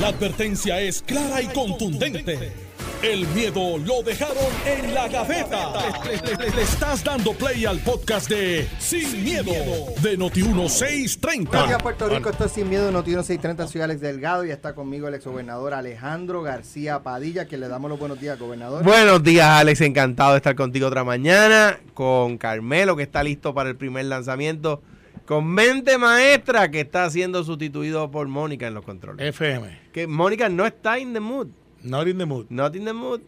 La advertencia es clara y contundente. El miedo lo dejaron en la gaveta. Le, le- le estás dando play al podcast de Sin, miedo, de Noti1630. Gracias Puerto Rico, esto es Sin Miedo, Noticiero 630, soy Alex Delgado y está conmigo el exgobernador Alejandro García Padilla, que le damos los buenos días, gobernador. Buenos días, Alex. Encantado de estar contigo otra mañana. Con Carmelo, que está listo para el primer lanzamiento. Con Mente Maestra, que está siendo sustituido por Mónica en los controles. FM. Que Mónica no está in the mood. Not in the mood. Not in the mood.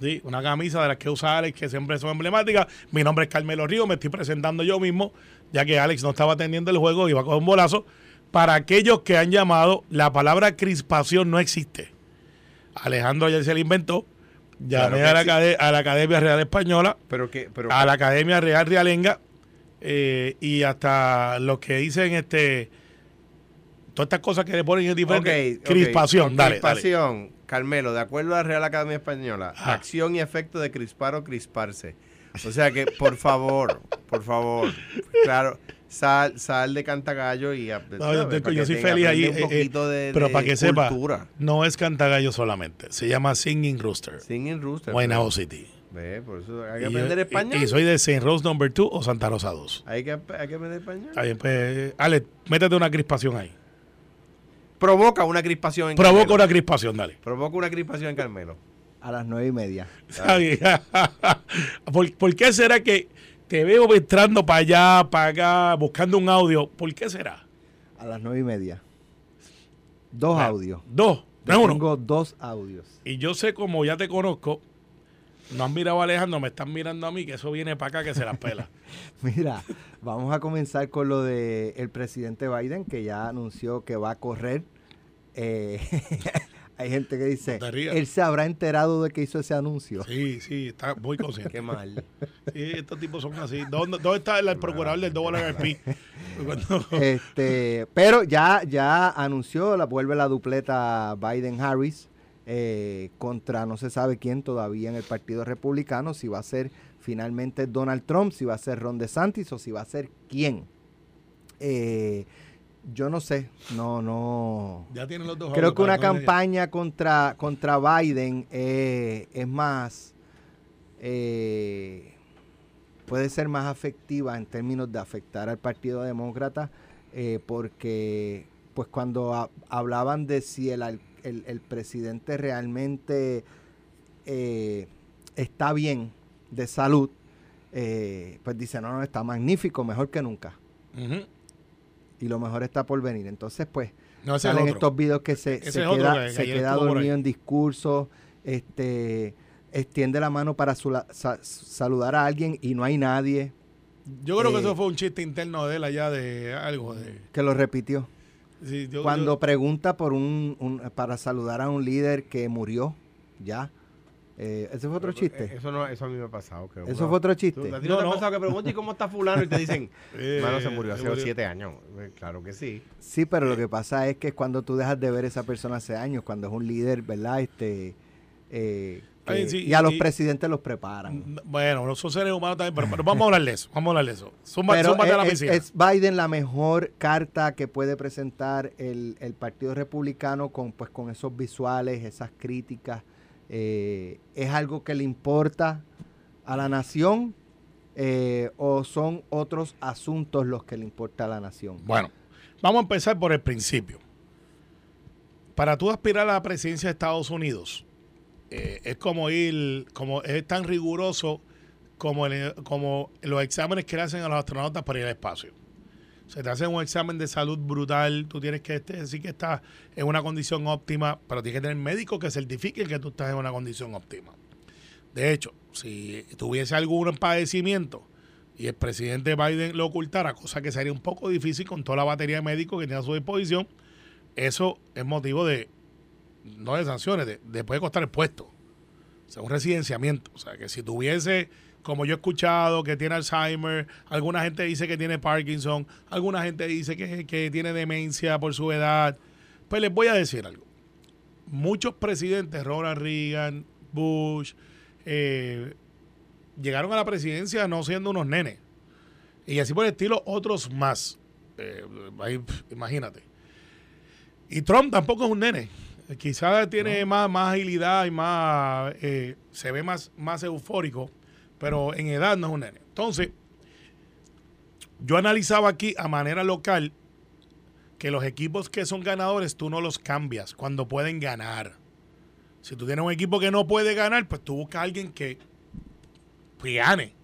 Sí, una camisa de las que usa Alex, que siempre son emblemáticas. Mi nombre es Carmelo Río, me estoy presentando yo mismo, ya que Alex no estaba atendiendo el juego, iba a coger un bolazo. Para aquellos que han llamado, la palabra crispación no existe. Alejandro ayer se la inventó. Llamé a, la a la Academia Real Española, Pero que, pero a la Academia Real Realenga, eh, y hasta los que dicen este todas estas cosas que le ponen en diferentes. Ok, ok. Crispación, dale, dale. Crispación, Carmelo, de acuerdo a la Real Academia Española, Ajá. acción y efecto de crispar o crisparse. O sea que, por favor, por favor, claro, sal, sal de cantagallo y... No, yo, soy feliz ahí. Un eh, eh, poquito de, pero de para que sepa, cultura. no es cantagallo solamente. Se llama Singing Rooster. Singing Rooster. Guaynabo City. Ve, por eso hay que Y, aprender yo- español. y- y soy de Saint Rose Number 2 o Santa Rosa 2. Hay que, hay que aprender español. Ahí, pues, Alex, métete una crispación ahí. Provoca una crispación en Provoca Carmelo. una crispación, dale. Provoca una crispación en Carmelo. A las nueve y media. ¿Por, por qué será que te veo entrando para allá, para acá, buscando un audio? ¿Por qué será? A las nueve y media. Dos Ah, audios. Dos, no uno. Tengo dos audios. Y yo sé, como ya te conozco, no han mirado a Alejandro, me están mirando a mí, que eso viene para acá, que se las pela. Mira, vamos a comenzar con lo de el presidente Biden, que ya anunció que va a correr. Eh, hay gente que dice, No él se habrá enterado de que hizo ese anuncio. Sí, sí, está muy consciente. Qué mal. Sí, estos tipos son así. ¿Dónde, dónde está el, el procurador del Este, pero ya, ya anunció, la vuelve la dupleta Biden-Harris eh, contra no se sabe quién todavía en el Partido Republicano, si va a ser finalmente Donald Trump, si va a ser Ron DeSantis o si va a ser quién. Eh, yo no sé, no, no. ya tienen los dos. Creo que una campaña contra, contra Biden eh, es más, eh, puede ser más afectiva en términos de afectar al Partido Demócrata, eh, porque pues cuando ha- hablaban de si el, el- el presidente realmente eh, está bien de salud, eh, pues dice, no, no, está magnífico, mejor que nunca. Y lo mejor está por venir. Entonces, pues, No, es salen estos videos que se, se queda, que- que se queda dormido en discursos, este, extiende la mano para sa- saludar a alguien y no hay nadie Yo creo que eh, eso fue un chiste interno de él allá de algo. De, que lo repitió. Sí, yo- Cuando yo- pregunta por un, un- para saludar a un líder que murió, ya. Eh, ese fue otro chiste. Eso, no, eso a mí me ha pasado. Que Eso fue otro ¿Tú, chiste. ¿A ti No, no, te no. ha pasado que preguntas y cómo está fulano? Y te dicen, Eh, mano, se murió hace se murió. siete años. Eh, Claro que sí. Sí, pero lo que pasa es que es cuando tú dejas de ver a esa persona hace años, cuando es un líder, ¿verdad? Este, eh, que- Ay, sí, y a los presidentes los preparan. Bueno, no son seres humanos también, pero, pero vamos a hablar de eso. Vamos a hablar de eso. Pero zúmbate a la es, piscina. es Biden la mejor carta que puede presentar el, el Partido Republicano con, pues, con esos visuales, esas críticas. Eh, ¿Es algo que le importa a la nación eh, o son otros asuntos los que le importa a la nación? Bueno, vamos a empezar por el principio. Para tú aspirar a la presidencia de Estados Unidos, eh, es como ir, como es tan riguroso como, como los exámenes que le hacen a los astronautas para ir al espacio. Se te hacen un examen de salud brutal, tú tienes que este- decir que estás en una condición óptima, pero tienes que tener médico que certifique que tú estás en una condición óptima. De hecho, si tuviese algún padecimiento y el presidente Biden lo ocultara, cosa que sería un poco difícil con toda la batería de médicos que tiene a su disposición, eso es motivo de, no de sanciones, de, de costar el puesto. O sea, un residenciamiento. O sea, que si tuviese, como yo he escuchado, que tiene Alzheimer, alguna gente dice que tiene Parkinson, alguna gente dice que, que tiene demencia por su edad, pues les voy a decir algo. Muchos presidentes, Ronald Reagan, Bush, eh, llegaron a la presidencia no siendo unos nenes. Y así por el estilo, otros más. Eh, ahí, imagínate. Y Trump tampoco es un nene. Quizás tiene más, más agilidad y más. eh, se ve más, más eufórico, pero en edad no es un nene. Entonces, yo analizaba aquí a manera local que los equipos que son ganadores tú no los cambias cuando pueden ganar. Si tú tienes un equipo que no puede ganar, pues tú buscas a alguien que, gane.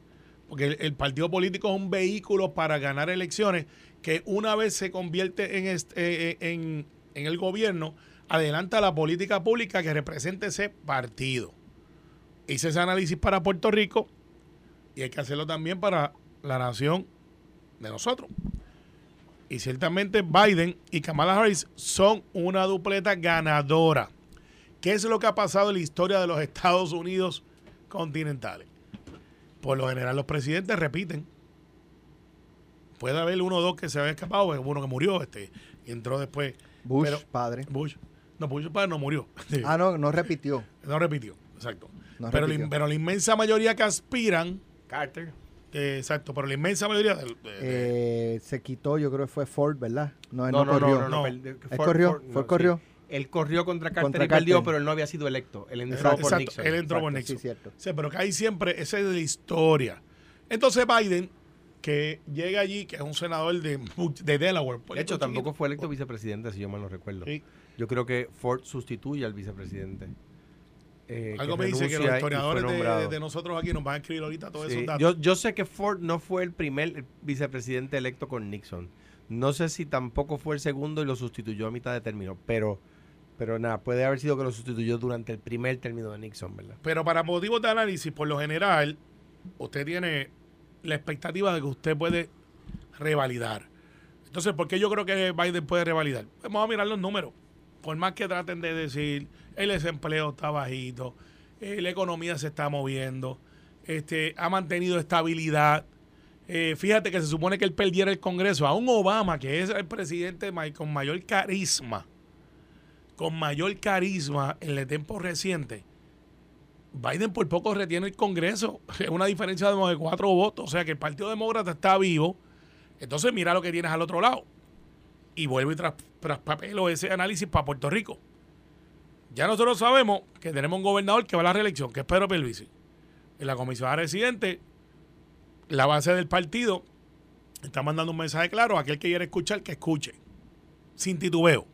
Porque el, el partido político es un vehículo para ganar elecciones que una vez se convierte en, este- eh, eh, en, en el gobierno, adelanta la política pública que represente ese partido. Hice ese análisis para Puerto Rico y hay que hacerlo también para la nación de nosotros. Y ciertamente Biden y Kamala Harris son una dupleta ganadora. ¿Qué es lo que ha pasado en la historia de los Estados Unidos continentales? Por lo general los presidentes repiten. Puede haber uno o dos que se había escapado, uno que murió, este, y entró después. Bush, Pero- padre. Bush. No, Bush padre no murió. Ah, no, no repitió. No repitió, exacto. No pero, la, repitió. pero la inmensa mayoría que aspiran, Carter. eh, exacto, pero la inmensa mayoría de- de- Eh, se quitó, yo creo que fue Ford, ¿verdad? No, él No, no, no, corrió. no, no, No. Él Ford- corrió, Ford- Ford no, corrió. sí. Él corrió contra Carter Contra y perdió, Carter. pero él no había sido electo. Él entró Exacto, por exacto, Nixon. él entró por Exacto, Nixon. sí, cierto. Sí, pero que hay siempre, ese es de la historia. Entonces Biden, que llega allí, que es un senador de, de Delaware. De hecho, tampoco fue electo vicepresidente, si yo mal no recuerdo. Sí. Yo creo que Ford sustituye al vicepresidente. eh, Algo me dice que los historiadores de, nombrado. de- de nosotros aquí nos van a escribir ahorita todos Sí, esos datos. Yo, yo sé que Ford no fue el primer vicepresidente electo con Nixon. No sé si tampoco fue el segundo y lo sustituyó a mitad de término, pero, pero nada, puede haber sido que lo sustituyó durante el primer término de Nixon, ¿verdad? Pero para motivos de análisis, por lo general, usted tiene la expectativa de que usted puede revalidar. Entonces, ¿por qué yo creo que Biden puede revalidar? Vamos a mirar los números. Por más que traten de decir, el desempleo está bajito, eh, la economía se está moviendo, este, ha mantenido estabilidad. Eh, fíjate que se supone que él perdiera el Congreso. Aún Obama, que es el presidente con mayor carisma, con mayor carisma en el tiempo reciente, Biden por poco retiene el Congreso. Es una diferencia de cuatro votos. O sea que el Partido Demócrata está vivo. Entonces mira lo que tienes al otro lado. Y vuelvo y tras, traspapelo ese análisis para Puerto Rico. Ya nosotros sabemos que tenemos un gobernador que va a la reelección, que es Pedro Pelvisi. En la comisión residente, la base del partido está mandando un mensaje claro a aquel que quiere escuchar, que escuche. Sin titubeo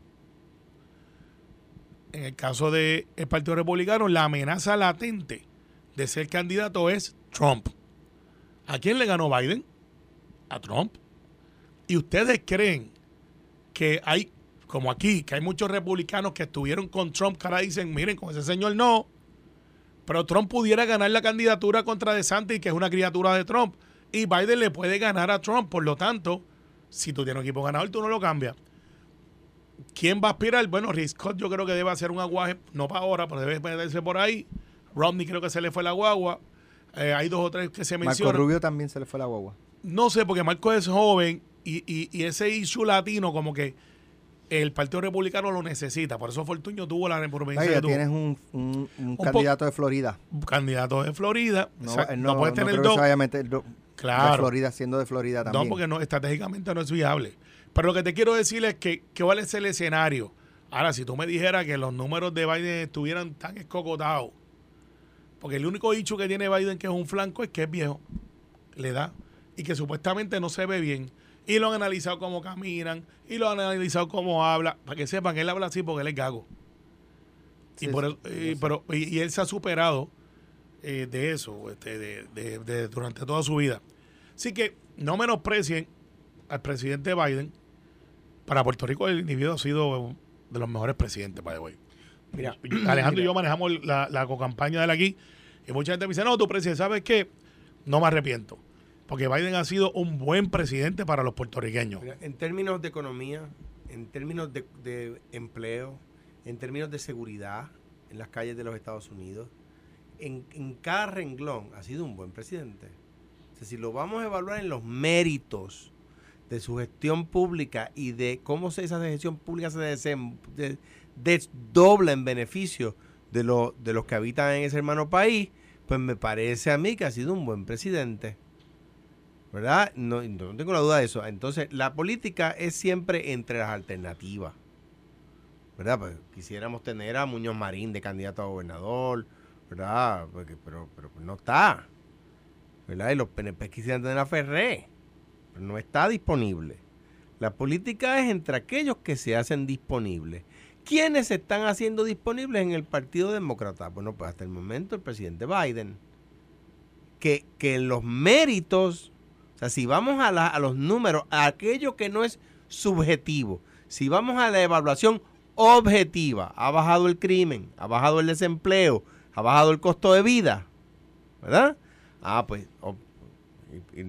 en el caso del Partido Republicano, la amenaza latente de ser candidato es Trump. ¿A quién le ganó Biden? A Trump. ¿Y ustedes creen que hay, como aquí, que hay muchos republicanos que estuvieron con Trump que ahora dicen, miren, con ese señor no, pero Trump pudiera ganar la candidatura contra DeSantis, que es una criatura de Trump, y Biden le puede ganar a Trump, por lo tanto, si tú tienes un equipo ganador, tú no lo cambias. ¿Quién va a aspirar? Bueno, Rick Scott yo creo que debe hacer un aguaje, no para ahora, pero debe meterse por ahí. Romney creo que se le fue la guagua. Eh, hay dos o tres que se Marco mencionan. Rubio también se le fue la guagua. No sé, porque Marco es joven y, y- y ese issue latino como que el Partido Republicano lo necesita. Por eso Fortuño tuvo la provincia tienes un, un- candidato de Florida. Candidato de Florida. No, O sea, él no, no, puedes no tener dos. do- de Claro. Florida siendo de Florida también. No, porque no, estratégicamente no es viable. Pero lo que te quiero decir es que, que cuál es el escenario. Ahora, si tú me dijeras que los números de Biden estuvieran tan escocotados, porque el único dicho que tiene Biden que es un flanco es que es viejo, le da, y que supuestamente no se ve bien. Y lo han analizado cómo caminan, y lo han analizado cómo habla, para que sepan, él habla así porque él es gago. y, por sí, y- sé. pero, y, y él se ha superado eh, de eso este, de, de- de- durante toda su vida. Así que no menosprecien al presidente Biden. Para Puerto Rico el individuo ha sido de los mejores presidentes, the way. Mira, Alejandro y yo manejamos la, la campaña de él aquí y mucha gente me dice, no, tu presidente, ¿sabes qué? No me arrepiento. Porque Biden ha sido un buen presidente para los puertorriqueños. En términos de economía, en términos de, empleo, en términos de seguridad en las calles de los Estados Unidos, en, cada renglón ha sido un buen presidente. O sea, si lo vamos a evaluar en los méritos de su gestión pública y de cómo se, esa gestión pública se desdobla en beneficio de, lo- de los que habitan en ese hermano país, pues me parece a mí que ha sido un buen presidente. ¿Verdad? No, no tengo la duda de eso. Entonces, la política es siempre entre las alternativas. ¿verdad? Pues quisiéramos tener a Muñoz Marín de candidato a gobernador, ¿verdad? Porque- pero, pero no está, ¿verdad? Y los PNP quisieran tener a Ferré, pero no está disponible. La política es entre aquellos que se hacen disponibles. ¿Quiénes se están haciendo disponibles en el Partido Demócrata? Bueno, pues hasta el momento el presidente Biden. Que, que los méritos, o sea, si vamos a, los números, a aquello que no es subjetivo, si vamos a la evaluación objetiva, ha bajado el crimen, ha bajado el desempleo, ha bajado el costo de vida, ¿verdad? Ah, pues, y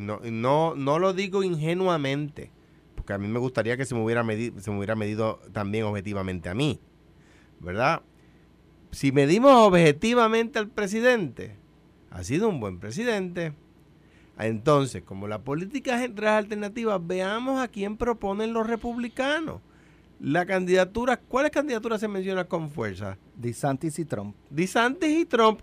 no, y no, no lo digo ingenuamente, porque a mí me gustaría que se me hubiera medido, se me hubiera medido también objetivamente a mí, ¿verdad? Si medimos objetivamente al presidente, ha sido un buen presidente. Entonces, como la política es entre las alternativas, veamos a quién proponen los republicanos. La candidatura, ¿cuáles candidaturas se mencionan con fuerza? DeSantis y Trump. DeSantis y Trump.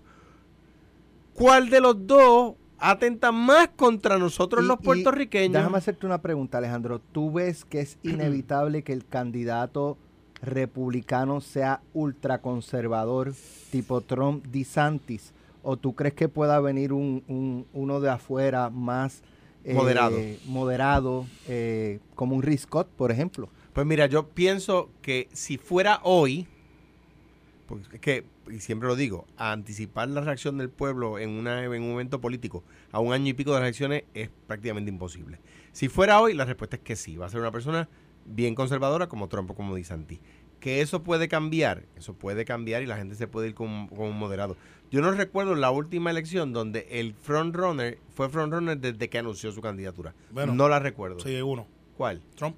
¿Cuál de los dos atenta más contra nosotros Y- los puertorriqueños? Déjame hacerte una pregunta, Alejandro. ¿Tú ves que es inevitable que el candidato republicano sea ultraconservador, tipo Trump, DeSantis? ¿O tú crees que pueda venir un, un- uno de afuera más eh, Moderado. moderado, eh, como un Rick Scott, por ejemplo? Pues mira, yo pienso que si fuera hoy, porque es que, y siempre lo digo, anticipar la reacción del pueblo en, una, en un momento político a un año y pico de las elecciones es prácticamente imposible. Si fuera hoy, la respuesta es que sí, va a ser una persona bien conservadora como Trump o como DeSantis. Que eso puede cambiar, eso puede cambiar y la gente se puede ir con, con un moderado. Yo no recuerdo la última elección donde el frontrunner fue frontrunner desde que anunció su candidatura. Bueno, no la recuerdo. Sí, uno. ¿Cuál? Trump.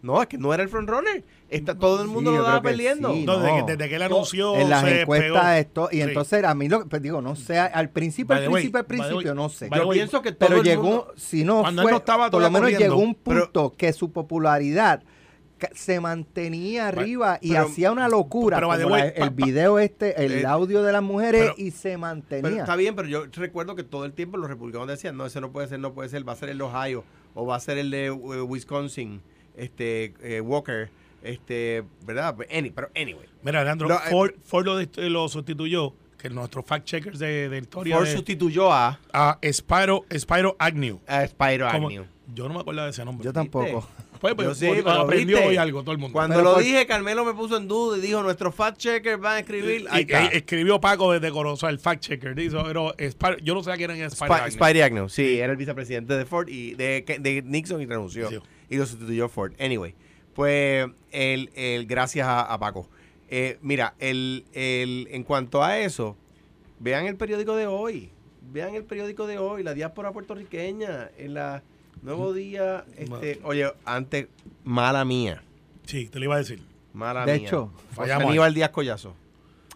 No, es que no era el frontrunner. Está, todo el mundo Sí, lo que peleando. sí. No, desde, no. que, desde que él anunció. en las se encuestas pegó. esto y Sí. entonces a mí lo pues digo no sé al principio al principio al principio no sé Yo pienso que todo pero el llegó mundo- si no Cuando él fue no estaba por lo menos corriendo, llegó un pero- punto que su popularidad se mantenía arriba y pero- hacía una locura pero, como way, la- pa- el pa- video este el Eh, audio de las mujeres pero- y se Pero mantenía está bien, pero yo recuerdo que todo el tiempo los republicanos decían, no, ese no puede ser, no puede ser, va a ser el de Ohio o va a ser el de eh, Wisconsin, este eh, Walker, este, ¿verdad? But any- pero anyway, Mira, Alejandro, Lo- eh, Ford, lo, lo sustituyó, que nuestro fact checkers de, de historia. Ford de- sustituyó a, a Spyro, Spyro Agnew. a Spyro Como- Agnew. Yo no me acuerdo de ese nombre. yo tampoco Pues, pues, Yo sí, hoy- pero aprendió ¿viste? hoy algo todo el mundo. Cuando Pero lo dije, Carmelo me puso en duda y dijo, nuestros fact checkers van a escribir. Y- Ahí y- está. escribió Paco desde Corozal, el fact checker. Dice, pero yo no sé a quién era Spyro Spy- Agnew. Sí, era el vicepresidente de Ford y de, de Nixon y renunció. Sí. Y lo sustituyó Ford. Anyway, pues el, el gracias a, a Paco. Eh, mira, el, el, en cuanto a eso, vean el periódico de hoy. Vean el periódico de hoy, la diáspora puertorriqueña, en la Nuevo Día, este, oye, antes, mala mía, Sí, te lo iba a decir. mala De mía. hecho, fallamos Aníbal Díaz Collazo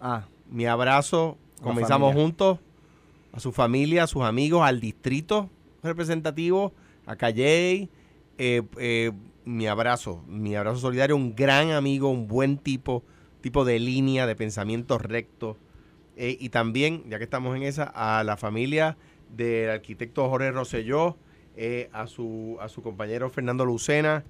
ah mi abrazo. La Comenzamos familia. juntos. A su familia, a sus amigos, al distrito representativo, a Calley. eh, eh, mi abrazo, mi abrazo solidario. Un gran amigo, un buen tipo, tipo de línea, de pensamiento recto. Eh, y también, ya que estamos en esa, a la familia del arquitecto Jorge Rosselló, eh, a, su, a su compañero Fernando Lucena,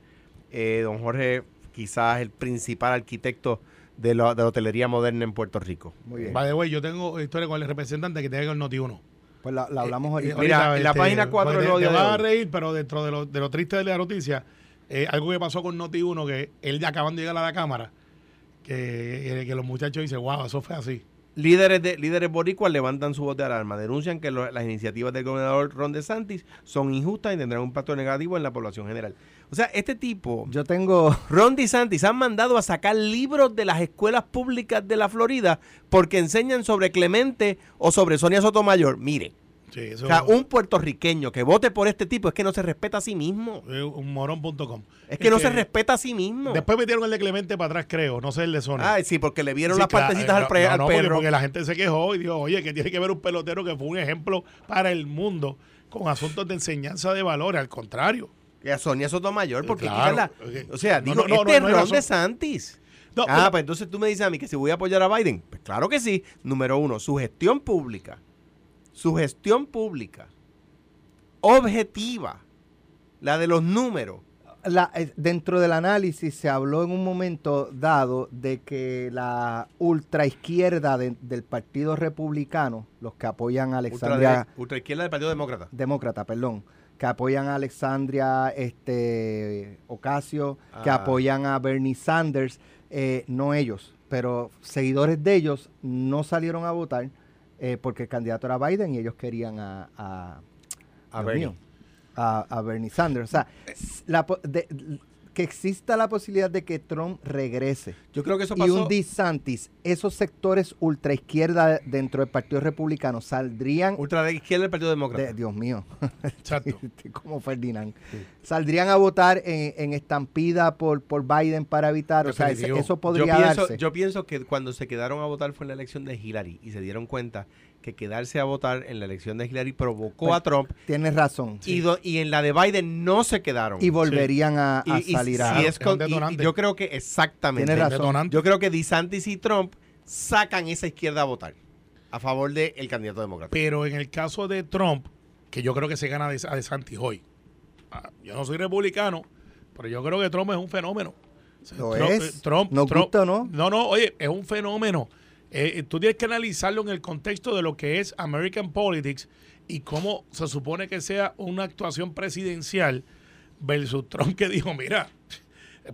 eh, don Jorge, quizás el principal arquitecto de la, de la hotelería moderna en Puerto Rico. muy bien By the way, yo tengo historia con el representante que tiene el Noti1. pues la, la hablamos Eh, ahorita mira, en la página cuatro porque del te, te vas a reír, pero dentro de lo, de lo triste de la noticia, eh, algo que pasó con Noti1, que él ya acaban de llegar a la cámara, que, que los muchachos dicen, wow, eso fue así. Líderes, de, líderes boricuas levantan su voz de alarma, denuncian que lo- las iniciativas del gobernador Ron DeSantis son injustas y tendrán un impacto negativo en la población general. O sea, este tipo, yo tengo Ron DeSantis, han mandado a sacar libros de las escuelas públicas de la Florida porque enseñan sobre Clemente o sobre Sonia Sotomayor. Mire, Sí, eso o sea, un puertorriqueño que vote por este tipo es que no se respeta a sí mismo. es un morón.com. Es que no se respeta a sí mismo. Después metieron el de Clemente para atrás, creo, no sé el de Sony. Ah, sí, porque le vieron Sí, las claro, partecitas eh, al, pre- no, al no, porque- perro. Porque, la gente se quejó y dijo, oye, que tiene que ver un pelotero que fue un ejemplo para el mundo con asuntos de enseñanza de valores. Al contrario. Que a Sonia Sotomayor, porque Claro, la-. O sea, No, digo, este Ron razón. DeSantis. No, ah, pero- pues entonces tú me dices a mí que si voy a apoyar a Biden. Pues claro que sí. Número uno, su gestión pública. Su gestión pública. Objetiva. La de los números. la- eh, dentro del análisis se habló en un momento dado de que la ultraizquierda de- del Partido Republicano, los que apoyan a Alexandria Ultra, ultra izquierda del Partido Demócrata. Demócrata, perdón, que apoyan a Alexandria este, Ocasio, que Ah. apoyan a Bernie Sanders, eh, no ellos, pero seguidores de ellos no salieron a votar eh, porque el candidato era Biden y ellos querían a, a, A Bernie. mío, a, a Bernie Sanders. O sea, s- la de- que exista la posibilidad de que Trump regrese Yo creo que eso y pasó. un DeSantis, esos sectores ultraizquierda dentro del Partido Republicano saldrían ultra de izquierda del Partido Demócrata. de- Dios mío, Exacto. como Ferdinand, saldrían a votar en, en estampida por, por Biden para evitar, o sea, ese- eso yo, podría pienso, darse. yo pienso que cuando se quedaron a votar fue en la elección de Hillary y se dieron cuenta que quedarse a votar en la elección de Hillary provocó Pues, a Trump Tienes razón. y, do- y en la de Biden no se quedaron. Y volverían a, a Y- y salir si a... es Es con- y- yo creo que exactamente. Tienes razón. Yo creo que DeSantis y Trump sacan esa izquierda a votar a favor del candidato demócrata. Pero en el caso de Trump, que yo creo que se gana de- a DeSantis hoy. Ah, Yo no soy republicano, pero yo creo que Trump es un fenómeno. O sea, Lo Trump- es. eh, Trump, Nos Trump- gusta no. No, no, oye, es un fenómeno. Eh, eh, tú tienes que analizarlo en el contexto de lo que es American Politics y cómo se supone que sea una actuación presidencial versus Trump que dijo, mira,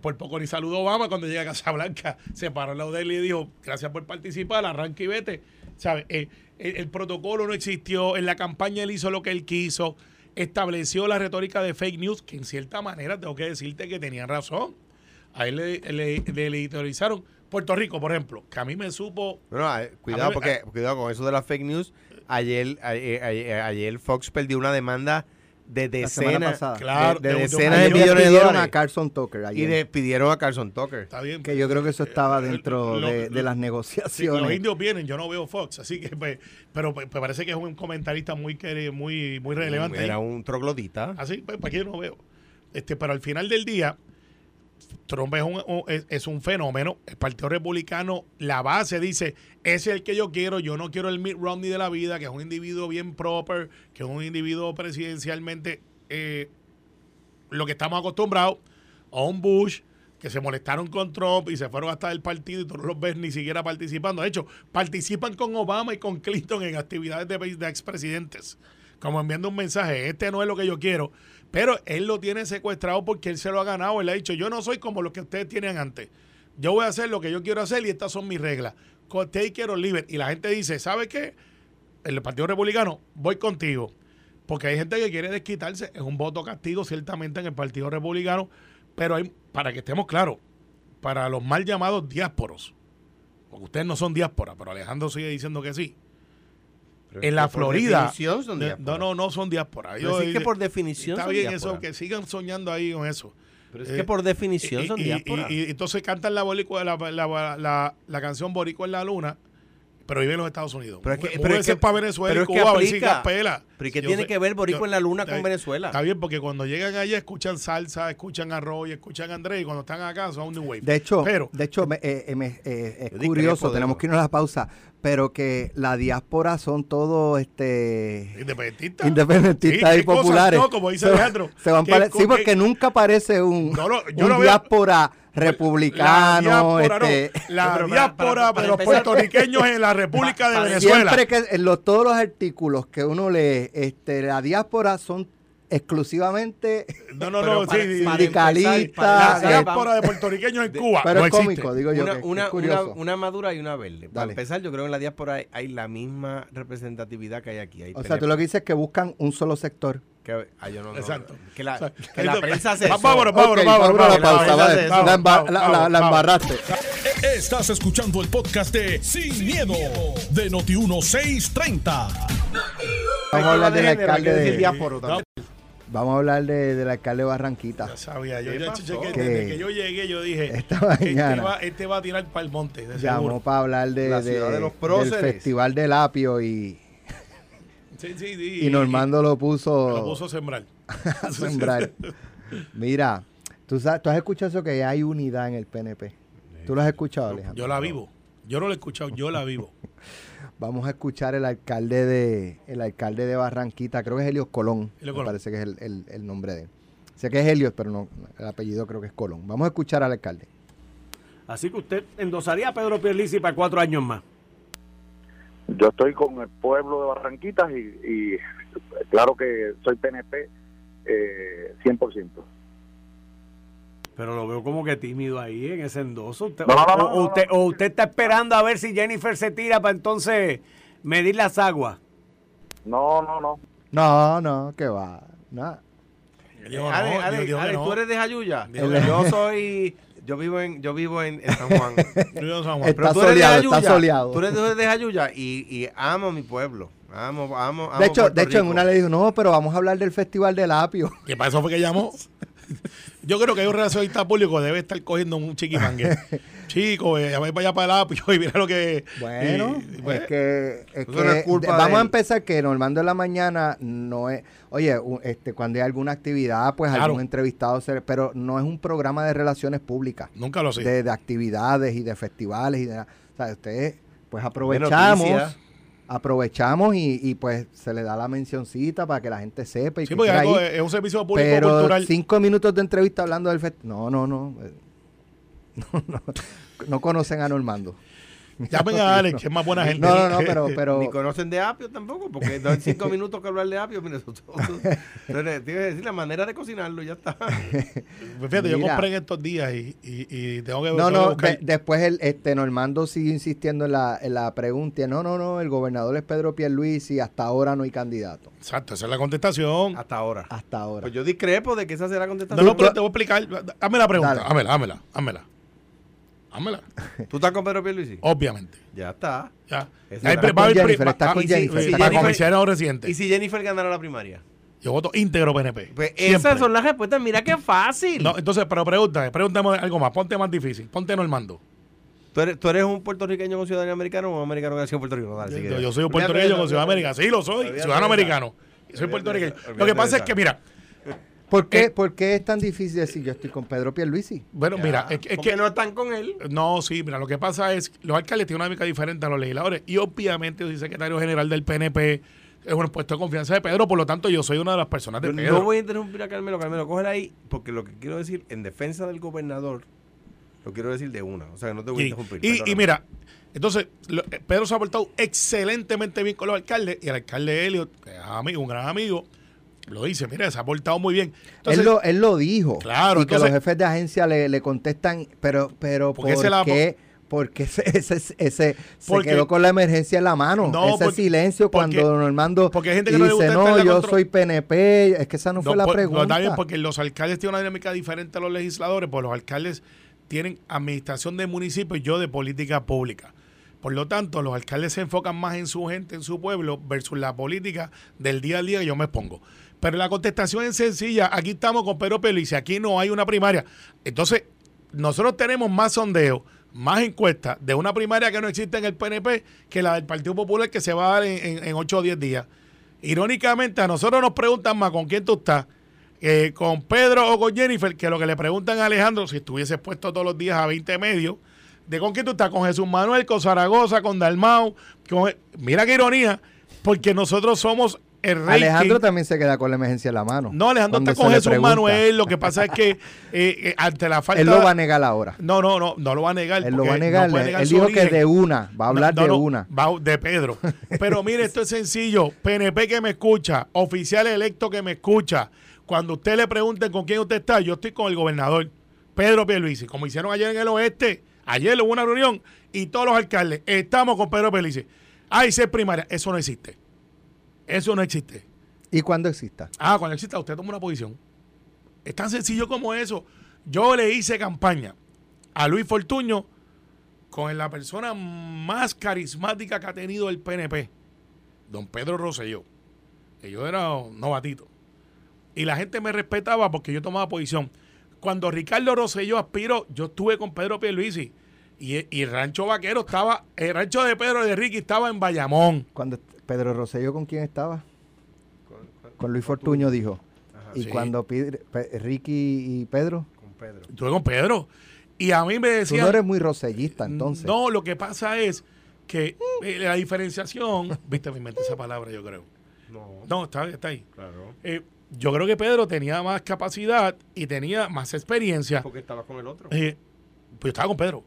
por poco ni saludó Obama cuando llega a Casa Blanca, se paró al lado de él y dijo, gracias por participar, arranca y vete. ¿Sabes? Eh, el, el protocolo no existió, en la campaña él hizo lo que él quiso, estableció la retórica de fake news, que en cierta manera tengo que decirte que tenían razón. A él le, le, le editorializaron Puerto Rico, por ejemplo, que a mí me supo Bueno, eh, cuidado, me- porque, cuidado con eso de las fake news. Ayer, ayer, ayer- ayer Fox perdió una demanda de decenas. Claro, de, de- de de- decenas de millones de despidieron dólares. a Carson Tucker y ayer, le pidieron a Carson Tucker. Está bien. que yo creo que eso estaba Eh, dentro lo- de, lo- las Sí, negociaciones. los indios vienen, yo no veo Fox, así que pues, pero pues, me parece que es un comentarista muy muy muy relevante. ahí. Era un troglodita. Así, pues, para que yo no veo. Este, pero al final del día, Trump es un, es un fenómeno. El Partido Republicano, la base dice, ese es el que yo quiero, yo no quiero el Mitt Romney de la vida, que es un individuo bien proper, que es un individuo presidencialmente eh, lo que estamos acostumbrados, a un Bush que se molestaron con Trump y se fueron hasta el partido y tú no los ves ni siquiera participando. De hecho, participan con Obama y con Clinton en actividades de, de expresidentes, como enviando un mensaje, este no es lo que yo quiero, pero él lo tiene secuestrado porque él se lo ha ganado, él ha dicho, yo no soy como los que ustedes tienen antes, yo voy a hacer lo que yo quiero hacer y estas son mis reglas, take it or leave. Y la gente dice, ¿sabe qué? El Partido Republicano, voy contigo. Porque hay gente que quiere desquitarse, es un voto castigo ciertamente en el Partido Republicano, pero hay, para que estemos claros, para los mal llamados diásporos, porque ustedes no son diáspora, pero Alejandro sigue diciendo que sí. En la Florida, son no, no, no son diáspora. Yo es que por definición Está son bien diáspora. eso, que sigan soñando ahí con eso. Pero es Eh, que por definición Y- son y, diáspora. y- y entonces cantan la, boricua- la, la, la- la canción Boricua en la Luna, pero viven en los Estados Unidos. Pero es que- pero es que- para Venezuela pero y es que Cuba a ver si aplica. las pela. Pero ¿y qué tiene sé- que ver Boricua yo- en la Luna con. Venezuela? Está bien, porque cuando llegan allá escuchan salsa, escuchan arroz y escuchan Andrés, y cuando están acá son New Wave. De hecho, pero, de hecho me- eh, eh, me- eh, es curioso, tenemos que irnos a la pausa, pero que la diáspora son todos este independentistas. independentistas Sí, y cosas, populares. no, como dice Alejandro. se van ¿Qué para- co- sí, porque nunca aparece un, No, no, yo un lo veo- diáspora republicano. La diáspora, este, no, la No, pero para- diáspora para- para de los empezar- puertorriqueños en la República de Para- Venezuela. Siempre que en los, todos los artículos que uno lee, este, la diáspora son exclusivamente No, no, no, para- sí, La diáspora de puertorriqueños en Cuba. pero no es existe. cómico, digo yo. una, que- una, es curioso. una, una madura y una verde. Para Dale. empezar, yo creo que en la diáspora hay, hay la misma representatividad que hay aquí. Hay o sea, tú lo que dices es que buscan un solo sector. que, ah, yo no- no- Exacto. Que la, O sea, que la prensa se Va- vámonos, vámonos, Ok, vámonos, vámonos a la embarraste. Estás escuchando el podcast de Sin, miedo, de Noti1630. Vamos a hablar del alcalde de. Vamos a hablar de, del alcalde de Barranquita. Ya sabía, yo, yo- que Que desde que yo llegué, yo dije, esta este mañana va, este va a tirar para el monte, de Llamó seguro. para hablar de, La de- los del próceres. festival del apio y, Sí, sí, sí, y Normando lo puso, lo puso a sembrar. a sembrar. Mira, ¿tú, sabes, tú has escuchado eso que hay unidad en el PNP. ¿Tú lo has escuchado, Alejandro? Yo la vivo. Yo no lo he escuchado, yo la vivo. Vamos a escuchar el alcalde de el alcalde de Barranquita, creo que es Helios Colón, Helios me parece que es el, el- el nombre de él. Sé que es Helios, pero no, el apellido creo que es Colón. Vamos a escuchar al alcalde. Así que usted endosaría a Pedro Pierluisi para cuatro años más. Yo estoy con el pueblo de Barranquitas y, y claro que soy PNP eh, 100%. Pero lo veo como que tímido ahí en ese endoso. Usted- No, no, no, o, no, o no, usted, no. o usted está esperando a ver si Jennifer se tira para entonces medir las aguas. No, no, no. No, no, que va. Nada. Ale, no, Ale, yo digo que Ale, no. tú eres de Jayuya. Que Yo soy. Yo vivo en, yo vivo en, en San Juan. Yo San Juan. Está Pero tú eres soleado, de está Jayuya. soleado. Tú eres de, Jayuya y, y amo mi pueblo. Amo, amo, amo De hecho, Puerto de hecho en una le dijo, no, pero vamos a hablar del Festival del Apio. ¿Qué para eso fue que llamó? Yo creo que hay un relacionista público debe estar cogiendo un chiquimangue. Chico, eh, voy para allá para el apio y mira lo que. Bueno, y- pues, es que, es no que culpa vamos a empezar que Normando en la mañana no es, oye, este cuando hay alguna actividad, pues Claro. algún entrevistado, se- pero no es un programa de relaciones públicas, Nunca lo sé. de, de actividades y de festivales y de, o sea, ustedes pues aprovechamos. Aprovechamos y, y, pues se le da la mencioncita para que la gente sepa y Sí, que porque algo es un servicio público pero cultural. cinco minutos de entrevista hablando del festival, no, no, no, no, no, no conocen a Normando. Llamen a Alex, que es más buena gente. No, no, no, pero, pero Ni conocen de apio tampoco, porque no hay cinco minutos que hablar de apio. Mira, Entonces, tienes que decir la manera de cocinarlo y ya está. Pues fíjate, yo compré en estos días y, y, y tengo que No, no, de- después el, este Normando sigue insistiendo en la, en la pregunta. No, no, no, el gobernador es Pedro Pierluisi y hasta ahora no hay candidato. Exacto, esa es la contestación. Hasta ahora. Hasta ahora. Pues yo discrepo de que esa será la No, contestación. no, pero te voy a explicar. Hazme la pregunta. Hámela, hámela, hámela. Hámela. ¿Tú estás con Pedro Pierluisi? Obviamente. Ya está. Ya. Esa Ahí va a haber Jennifer, está con y Jennifer, y- está y con comisionado residente. ¿Y si Jennifer ganara la primaria? Yo voto íntegro PNP. Pues esas son las respuestas. Mira qué fácil. No, entonces, pero pregúntame, pregúntame algo más. Ponte más difícil. Ponte Normando. ¿Tú, eres, ¿Tú eres un puertorriqueño con ciudadanía americana o un americano que nació en Puerto Rico? Dale, Yo, si yo- soy un puertorriqueño con esa, Ciudad América. Sí, lo soy. Olvídate Ciudadano americano. Soy puertorriqueño. Lo que pasa es que, mira, ¿Por, qué, eh, ¿Por qué es tan difícil decir yo estoy con Pedro Pierluisi? bueno, Ya, mira, es, que- es porque que no están con él. No, sí, mira, lo que pasa es que los alcaldes tienen una dinámica diferente a los legisladores y obviamente yo soy secretario general del PNP, es un puesto de confianza de Pedro, por lo tanto yo soy una de las personas de Yo Pedro. no voy a interrumpir a Carmelo. Carmelo, cógela ahí, porque lo que quiero decir en defensa del gobernador, lo quiero decir de una. O sea, que no te voy a interrumpir. y- mira, entonces lo- eh, Pedro se ha portado excelentemente bien con los alcaldes y el alcalde Elliot, que es amigo, un gran amigo, lo dice, mira, se ha portado muy bien. Entonces, él, lo, él lo dijo. Claro, Y que los jefes de agencia le, le contestan, pero, pero ¿Por ¿por qué se la- qué? Porque ese, ese, ese Porque- se quedó con la emergencia en la mano. No, ese porque- silencio porque- cuando don Armando porque hay gente que no le dice, gusta no, yo soy PNP. Es que esa no, fue la pregunta. está bien, porque los alcaldes tienen una dinámica diferente a los legisladores, pues los alcaldes tienen administración de municipios y yo de política pública. Por lo tanto, los alcaldes se enfocan más en su gente, en su pueblo, versus la política del día a día que yo me expongo. Pero la contestación es sencilla. Aquí estamos con Pedro Pelici, aquí no hay una primaria. Entonces, nosotros tenemos más sondeos, más encuestas de una primaria que no existe en el PNP que la del Partido Popular que se va a dar en, en, en 8 o 10 días. Irónicamente, a nosotros nos preguntan más con quién tú estás, eh, con Pedro o con Jennifer, que lo que le preguntan a Alejandro, si estuviese puesto todos los días a 20 medios, de con quién tú estás, con Jesús Manuel, con Zaragoza, con Dalmau. Mira qué ironía, porque nosotros somos el rey. Alejandro también se queda con la emergencia en la mano. No, Alejandro está con Jesús. Manuel, lo que pasa es que eh, eh, ante la falta... Él lo va a negar ahora. No, no, no, no lo va a negar. Él lo va a negar. no él negar él su dijo que de una. Va a hablar No, de una. va de Pedro. Pero mire, esto es sencillo. PNP que me escucha, oficial electo que me escucha. Cuando usted le pregunten con quién usted está, yo estoy con el gobernador Pedro Pierluisi. Como hicieron ayer en el oeste, ayer hubo una reunión y todos los alcaldes estamos con Pedro Pierluisi. Ay, ser primaria, eso no existe. Eso no existe. ¿Y cuándo exista? Ah, cuando exista, usted toma una posición. Es tan sencillo como eso. Yo le hice campaña a Luis Fortuño con la persona más carismática que ha tenido el PNP, don Pedro Rosselló. Que yo era un novatito. Y la gente me respetaba porque yo tomaba posición. Cuando Ricardo Rosselló aspiró, yo estuve con Pedro Pierluisi. Y, y el rancho vaquero estaba, el rancho de Pedro y de Ricky estaba en Bayamón. Cuando Pedro Rosselló, ¿con quién estaba? Con Luis Fortuño, dijo. y Sí. cuando Ricky y Pedro, Con Pedro. Estuve con Pedro. Y a mí me tú decían... no eres muy rosellista, entonces. No, lo que pasa es que eh, la diferenciación, viste, me inventé esa palabra, yo creo. No, No, está, está ahí. claro. Eh, Yo creo que Pedro tenía más capacidad y tenía más experiencia. Porque estaba con el otro. Eh, pues yo estaba con Pedro.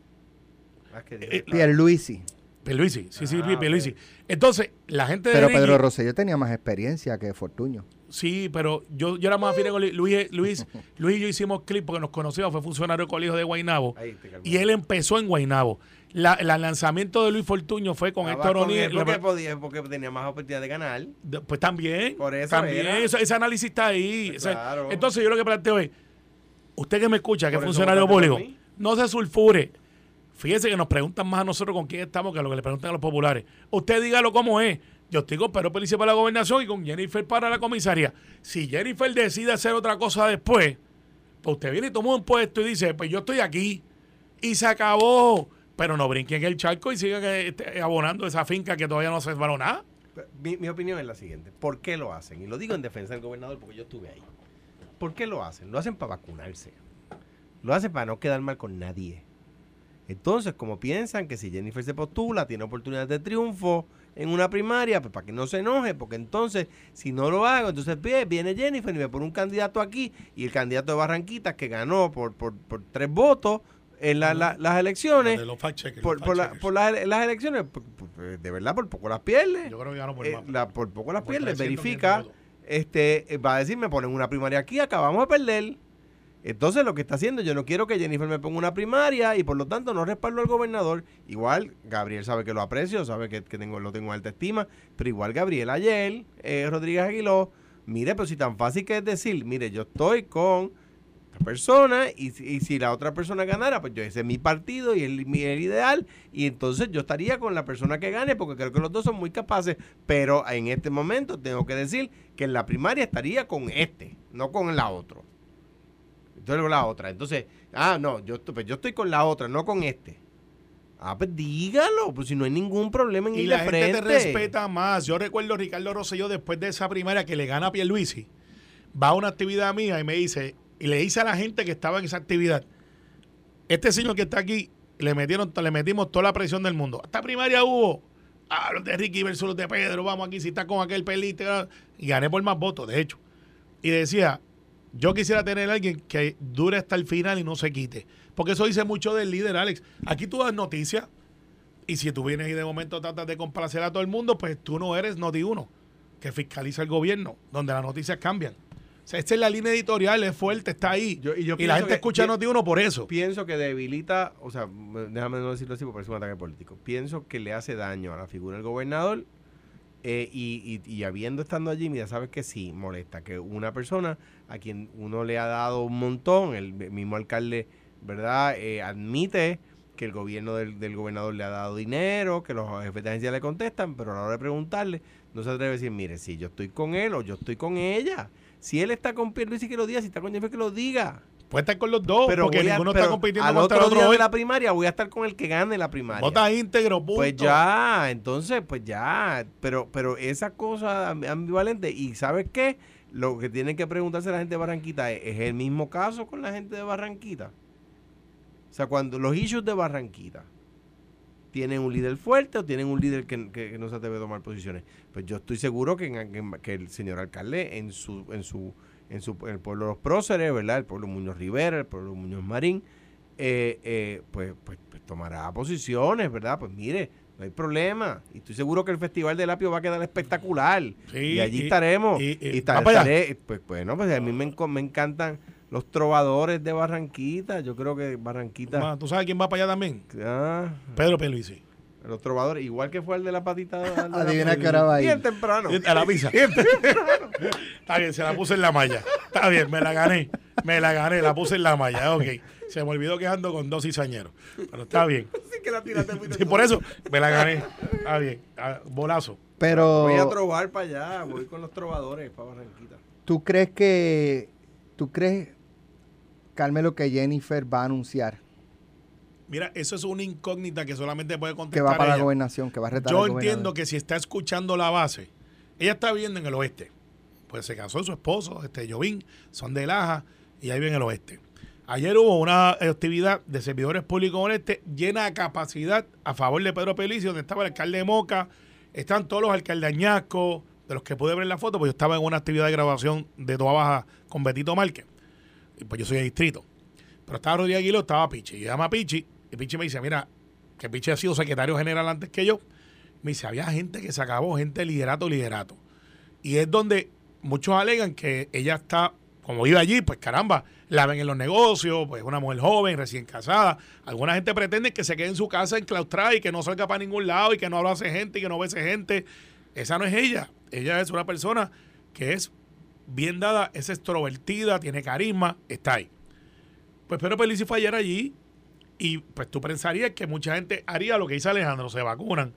Ah, es que eh, Pierluisi. Pierluisi, sí, sí, Ah, Pierluisi. Entonces, la gente de Pero Ricky- Pedro Rosselló tenía más experiencia que Fortuño. Sí, pero yo, yo era más afín con Luis. Luis, Luis, y yo hicimos clip porque nos conocíamos, fue funcionario del colegio de Guainabo. Y él empezó en Guainabo. La, el lanzamiento de Luis Fortuño fue con Estaba Héctor con O'Neill. porque, podía, porque tenía más oportunidad de ganar. De- Pues también. Por eso también. eso- ese análisis está ahí. Pues O sea, claro. Entonces yo lo que planteo es, usted que me escucha, que es funcionario público, no se sulfure. Fíjese que nos preguntan más a nosotros con quién estamos que lo que le preguntan a los populares. Usted dígalo como es. Yo estoy con Pedro Pelici para la gobernación y con Jennifer para la comisaría. Si Jennifer decide hacer otra cosa después, pues usted viene y toma un puesto y dice, pues yo estoy aquí y se acabó. Pero no brinquen el charco y sigan eh, este, abonando esa finca que todavía no se desvaló nada. Mi, mi opinión es la siguiente. ¿Por qué lo hacen? Y lo digo en defensa del gobernador porque yo estuve ahí. ¿Por qué lo hacen? Lo hacen para vacunarse. Lo hacen para no quedar mal con nadie. Entonces, como piensan que si Jennifer se postula, tiene oportunidad de triunfo en una primaria, pues para que no se enoje, porque entonces, si no lo hago, entonces vie- viene Jennifer y me pone un candidato aquí, y el candidato de Barranquitas que ganó por, por, por tres votos en la- la- las elecciones, De los fact-checkers, por, los por, la- por las, las elecciones, por- por- de verdad, por poco las pierde. Yo creo que ganó por Eh, por poco las pierde, 300, verifica, 500 votos. este, eh, va a decir, me ponen una primaria aquí, acabamos de perder. Entonces lo que está haciendo, yo no quiero que Jennifer me ponga una primaria y por lo tanto no respaldo al gobernador. Igual, Gabriel sabe que lo aprecio, sabe que, tengo, lo tengo en alta estima, pero igual Gabriel ayer, eh, Rodríguez Aguiló, mire, pero si tan fácil que es decir, mire, yo estoy con persona y, si- y si la otra persona ganara, pues yo ese es mi partido y el, mi- ideal y entonces yo estaría con la persona que gane porque creo que los dos son muy capaces, pero en este momento tengo que decir que en la primaria estaría con este, no con la otra. Con la otra. Entonces, ah, no, yo, estoy- pues yo estoy con la otra, no con este. Ah, pues dígalo, pues si no hay ningún problema en Y ir la de gente frente. te respeta más. Yo recuerdo a Ricardo Rosselló después de esa primaria que le gana a Pierluisi. Va a una actividad mía y me dice, y le dice a la gente que estaba en esa actividad, este señor que está aquí, le metieron, le metimos toda la presión del mundo. Esta primaria hubo, ah, los de Ricky versus los de Pedro, vamos aquí, si está con aquel pelito. Y gané por más votos, de hecho. Y decía, yo quisiera tener a alguien que dure hasta el final y no se quite. Porque eso dice mucho del líder, Alex. Aquí tú das noticias y si tú vienes y de momento tratas de complacer a todo el mundo, pues tú no eres Noti uno que fiscaliza el gobierno, donde las noticias cambian. O sea, esta es la línea editorial, es fuerte, está ahí. Yo- y yo y la gente que- escucha Noti uno por eso. Pienso que debilita, o sea, me- déjame no decirlo así porque parece un ataque político. Pienso que le hace daño a la figura del gobernador eh, y, y- habiendo estando allí, mira, sabes que sí, molesta que una persona a quien uno le ha dado un montón, el mismo alcalde, ¿verdad? Eh, admite que el gobierno del, del gobernador le ha dado dinero, que los jefes de agencia le contestan, pero a la hora de preguntarle, no se atreve a decir, mire, si yo estoy con él o yo estoy con ella. Si él está con Pierluisi, que lo diga, si está con Jennifer, que lo diga Puede estar con los dos, porque voy a- ninguno pero está compitiendo al contra otro otro día hoy. de la primaria voy a estar con el que gane la primaria. Vota íntegro, punto. Pues ya, entonces, pues ya. Pero, pero esa cosa amb- ambivalente, y ¿sabes qué? Lo que tienen que preguntarse la gente de Barranquita es, ¿es el mismo caso con la gente de Barranquita? O sea, cuando los issues de Barranquita tienen un líder fuerte o tienen un líder que, no se atreve a tomar posiciones. Pues yo estoy seguro que, en- que el señor alcalde en su, en su, en su en el pueblo de los próceres, ¿verdad? El pueblo de Muñoz Rivera, el pueblo de Muñoz Marín, eh, eh, pues, pues, pues tomará posiciones, ¿verdad? Pues mire, no hay problema. Y estoy seguro que el Festival del Apio va a quedar espectacular. Sí, y allí y- estaremos. y- y- Y, estaré- pues bueno, pues a mí me, me encantan los trovadores de Barranquita. Yo creo que Barranquita... Ma, ¿Tú sabes quién va para allá también? Ah, Pedro Los trovadores, igual que fue el de la patita. de la- Adivina qué hora va a ir. Bien temprano. A la pizza. Está bien, se la puse en la malla. Está bien, me la gané. Me la gané, la puse en la malla. Ok. Se me olvidó quejando con dos cizañeros. Pero está bien. Sí que la tiraste muy Sí, por eso me la gané. Está bien. Ah, Bolazo. Pero Voy a trobar para allá, voy con los trovadores para Barranquita. ¿tú crees que, tú crees, Carmelo, que Jennifer va a anunciar Mira, eso es una incógnita que solamente puede que contestar va para la gobernación, que va a retar Yo entiendo que si está escuchando la base, ella está viviendo en el oeste. Pues se casó su esposo, este Jovín, son de Laja y ahí vive en el oeste. Ayer hubo una actividad de servidores públicos en el este llena de capacidad a favor de Pedro Pelici, donde estaba el alcalde de Moca, están todos los alcaldes de Añasco, de los que pude ver en la foto, pues yo estaba en una actividad de grabación de Toa Baja con Betito Márquez. Y pues yo soy de distrito. Pero estaba Rodríguez Aguilo, estaba Pichi. Yo llamo a Pichi y Pichi me dice, mira, que Pichi ha sido secretario general antes que yo. Me dice, había gente que se acabó, gente de liderato, liderato. Y es donde muchos alegan que ella está, como vive allí, pues caramba, la ven en los negocios, pues una mujer joven, recién casada. Alguna gente pretende que se quede en su casa enclaustrada y que no salga para ningún lado y que no abrace gente y que no bese gente. Esa no es ella. Ella es una persona que es bien dada, es extrovertida, tiene carisma, está ahí. Pues Pedro Pelici fue ayer allí y pues tú pensarías que mucha gente haría lo que dice Alejandro, se vacunan.